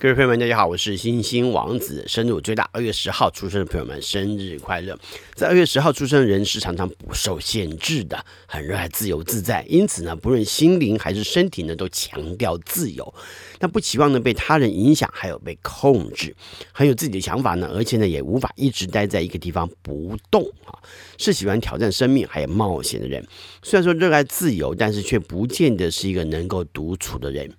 各位朋友们，大家好，我是星星王子。生日最大，二月十号出生的朋友们，生日快乐！在二月十号出生的人是常常不受限制的，很热爱自由自在，因此呢，不论心灵还是身体呢，都强调自由。那不期望呢被他人影响，还有被控制，很有自己的想法呢，而且呢，也无法一直待在一个地方不动啊，是喜欢挑战生命还有冒险的人。虽然说热爱自由，但是却不见得是一个能够独处的人。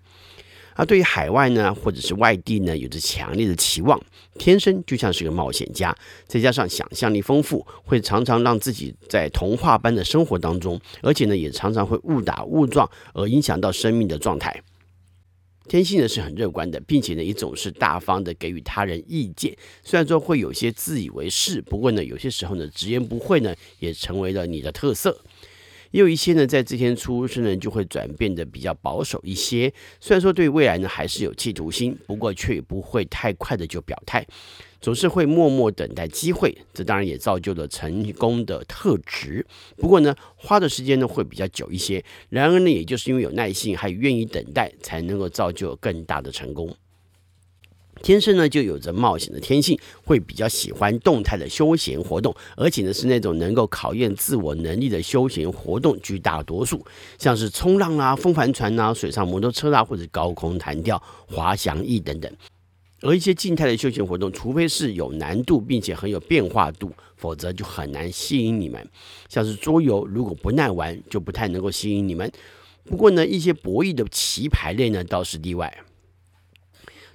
而对于海外呢，或者是外地呢，有着强烈的期望，天生就像是个冒险家，再加上想象力丰富，会常常让自己在童话般的生活当中，而且呢，也常常会误打误撞而影响到生命的状态。天性呢是很乐观的，并且呢也总是大方的给予他人意见，虽然说会有些自以为是，不过呢有些时候呢直言不讳呢也成为了你的特色。也有一些呢，在这天出生呢就会转变的比较保守一些。虽然说对未来呢还是有企图心，不过却不会太快的就表态，总是会默默等待机会。这当然也造就了成功的特质。不过呢，花的时间呢会比较久一些。然而呢，也就是因为有耐心，还愿意等待，才能够造就更大的成功。天生呢就有着冒险的天性，会比较喜欢动态的休闲活动，而且呢是那种能够考验自我能力的休闲活动居大多数，像是冲浪啊、风帆船啊、水上摩托车啊，或者高空弹跳、滑翔翼等等。而一些静态的休闲活动，除非是有难度并且很有变化度，否则就很难吸引你们。像是桌游，如果不耐玩，就不太能够吸引你们。不过呢，一些博弈的棋牌类呢，倒是例外。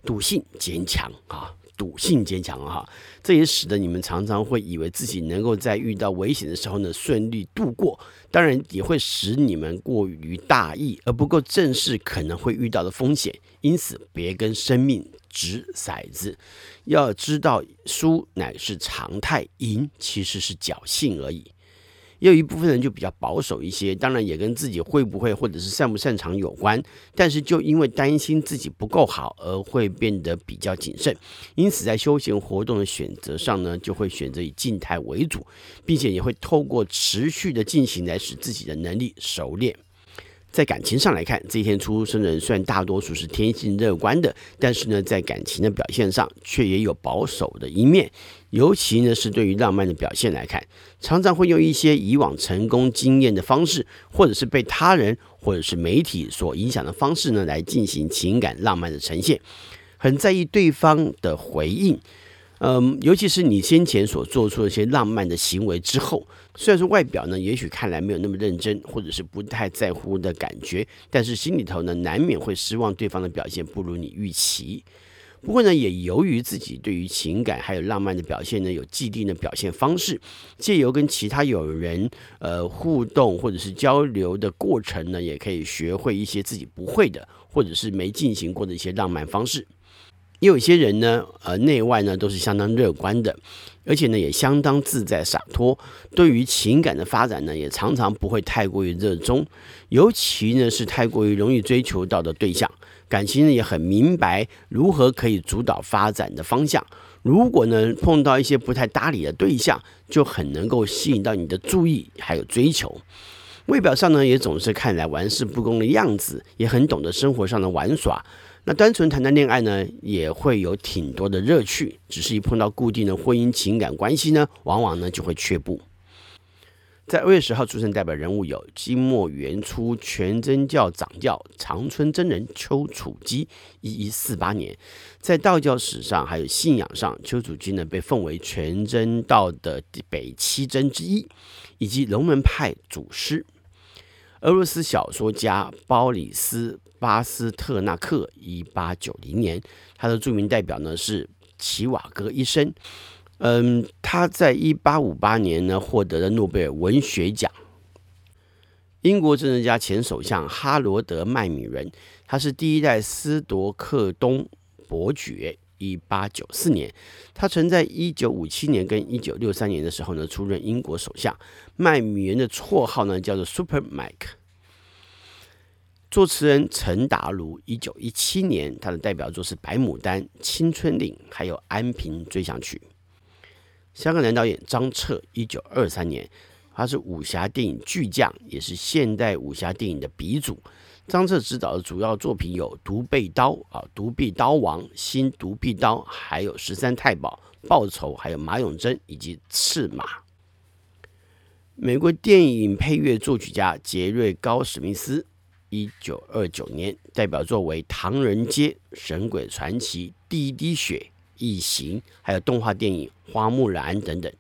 赌性坚强啊，赌性坚强哈，这也使得你们常常会以为自己能够在遇到危险的时候呢顺利度过，当然也会使你们过于大意而不够正视可能会遇到的风险，因此别跟生命掷骰子，要知道输乃是常态，赢其实是侥幸而已。有一部分人就比较保守一些，当然也跟自己会不会或者是擅不擅长有关。但是就因为担心自己不够好，而会变得比较谨慎。因此在休闲活动的选择上呢，就会选择以静态为主，并且也会透过持续的进行来使自己的能力熟练。在感情上来看，这一天出生的人虽然大多数是天性乐观的，但是呢，在感情的表现上却也有保守的一面。尤其呢，是对于浪漫的表现来看，常常会用一些以往成功经验的方式，或者是被他人或者是媒体所影响的方式呢，来进行情感浪漫的呈现，很在意对方的回应。嗯，尤其是你先前所做出的一些浪漫的行为之后，虽然说外表呢，也许看来没有那么认真，或者是不太在乎的感觉，但是心里头呢，难免会失望对方的表现不如你预期。不过呢，也由于自己对于情感还有浪漫的表现呢，有既定的表现方式，借由跟其他友人呃互动或者是交流的过程呢，也可以学会一些自己不会的，或者是没进行过的一些浪漫方式。也有一些人呢，呃，内外呢都是相当乐观的，而且呢也相当自在洒脱。对于情感的发展呢，也常常不会太过于热衷，尤其呢是太过于容易追求到的对象。感情呢也很明白如何可以主导发展的方向。如果呢碰到一些不太搭理的对象，就很能够吸引到你的注意还有追求。外表上呢也总是看来玩世不恭的样子，也很懂得生活上的玩耍。那单纯谈谈恋爱呢，也会有挺多的乐趣，只是一碰到固定的婚姻情感关系呢，往往呢就会却步。在二月十号出生代表人物有金末元初全真教掌教长春真人丘处机，一一四八年，在道教史上还有信仰上，丘处机呢被奉为全真道的北七真之一，以及龙门派祖师。俄罗斯小说家鲍里斯。巴斯特纳克，一八九零年，他的著名代表呢是齐瓦戈医生。嗯，他在一八五八年呢获得了诺贝尔文学奖。英国政治家前首相哈罗德麦米伦，他是第一代斯多克东伯爵。一八九四年，他曾在一九五七年跟一九六三年的时候呢出任英国首相。麦米伦的绰号呢叫做 Super Mike。作词人陈达如，一九一七年，他的代表作是《白牡丹》《青春岭》，还有《安平追想曲》。香港男导演张彻，一九二三年，他是武侠电影巨匠，也是现代武侠电影的鼻祖。张彻执导的主要作品有《独臂刀》啊，《独臂刀王》、《新独臂刀》，还有《十三太保》、《报仇》，还有《马永贞》以及《赤马》。美国电影配乐作曲家杰瑞高史密斯，一九二九年代表作为《唐人街》《神鬼传奇》《第一滴血》《异形》，还有动画电影《花木兰》等等，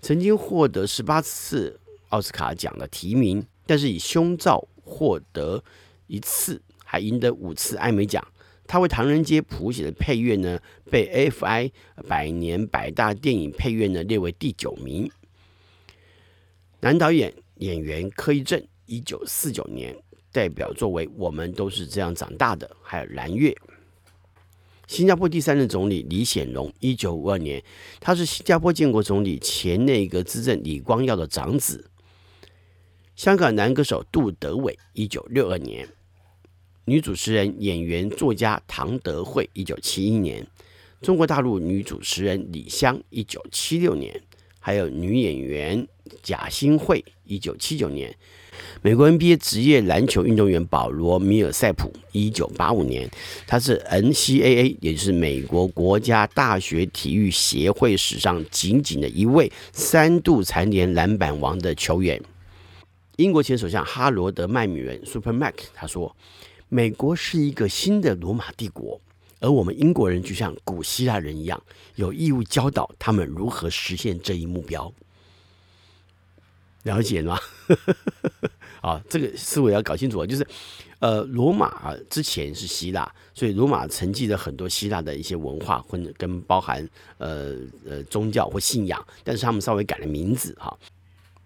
曾经获得十八次奥斯卡奖的提名，但是以《胸罩》获得。一次还赢得五次艾美奖，他为《唐人街》谱写的配乐呢，被 AFI 百年百大电影配乐呢列为第九名。男导演演员柯一正，一九四九年代表作为《我们都是这样长大的》，还有《蓝月》。新加坡第三任总理李显龙，一九五二年，他是新加坡建国总理前内阁资政李光耀的长子。香港男歌手杜德伟，一九六二年。女主持人、演员、作家唐德惠，一九七一年；中国大陆女主持人李湘，一九七六年；还有女演员贾新慧，一九七九年；美国 NBA 职业篮球运动员保罗·米尔塞普，一九八五年，他是 NCAA，也就是美国国家大学体育协会史上仅仅的一位三度蝉联篮板王的球员。英国前首相哈罗德·麦米伦 （Super Mac） 他说。美国是一个新的罗马帝国，而我们英国人就像古希腊人一样，有义务教导他们如何实现这一目标。了解吗？啊，这个思维要搞清楚啊，就是，呃，罗马之前是希腊，所以罗马承继了很多希腊的一些文化，或者跟包含呃呃宗教或信仰，但是他们稍微改了名字哈。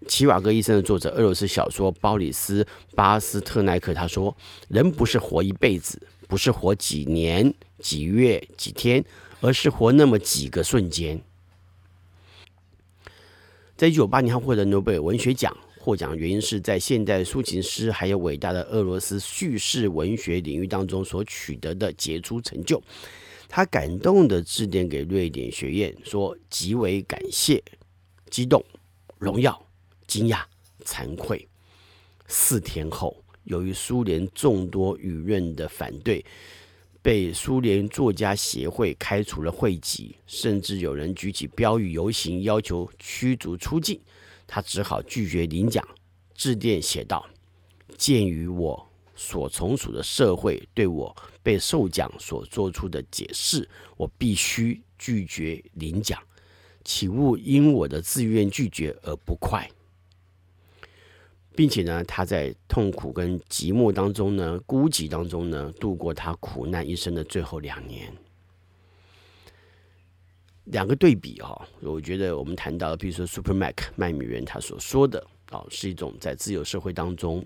齐瓦戈医生的作者，俄罗斯小说鲍里斯·巴斯特奈克他说：“人不是活一辈子，不是活几年、几月、几天，而是活那么几个瞬间。”在一九八年，他获得诺贝尔文学奖，获奖原因是在现代抒情诗还有伟大的俄罗斯叙事文学领域当中所取得的杰出成就。他感动的致电给瑞典学院，说：“极为感谢、激动、荣耀。”惊讶、惭愧。四天后，由于苏联众多舆论的反对，被苏联作家协会开除了会籍，甚至有人举起标语游行，要求驱逐出境。他只好拒绝领奖，致电写道：“鉴于我所从属的社会对我被授奖所做出的解释，我必须拒绝领奖，请勿因我的自愿拒绝而不快。”并且呢，他在痛苦跟寂寞当中呢，孤寂当中呢，度过他苦难一生的最后两年。两个对比哈，我觉得我们谈到，比如说 Super Mac 麦米伦他所说的啊，是一种在自由社会当中，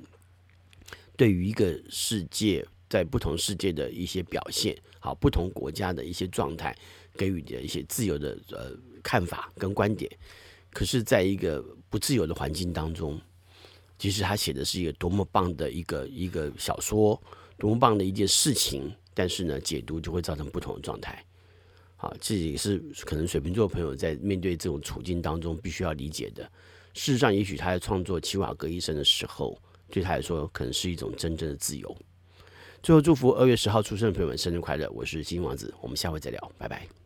对于一个世界在不同世界的一些表现，好，不同国家的一些状态，给予的一些自由的呃看法跟观点。可是，在一个不自由的环境当中。其实他写的是一个多么棒的一个一个小说，多么棒的一件事情，但是呢，解读就会造成不同的状态。好，这也是可能水瓶座朋友在面对这种处境当中必须要理解的。事实上，也许他在创作《齐瓦戈医生》的时候，对他来说可能是一种真正的自由。最后，祝福二月十号出生的朋友们生日快乐！我是金王子，我们下回再聊，拜拜。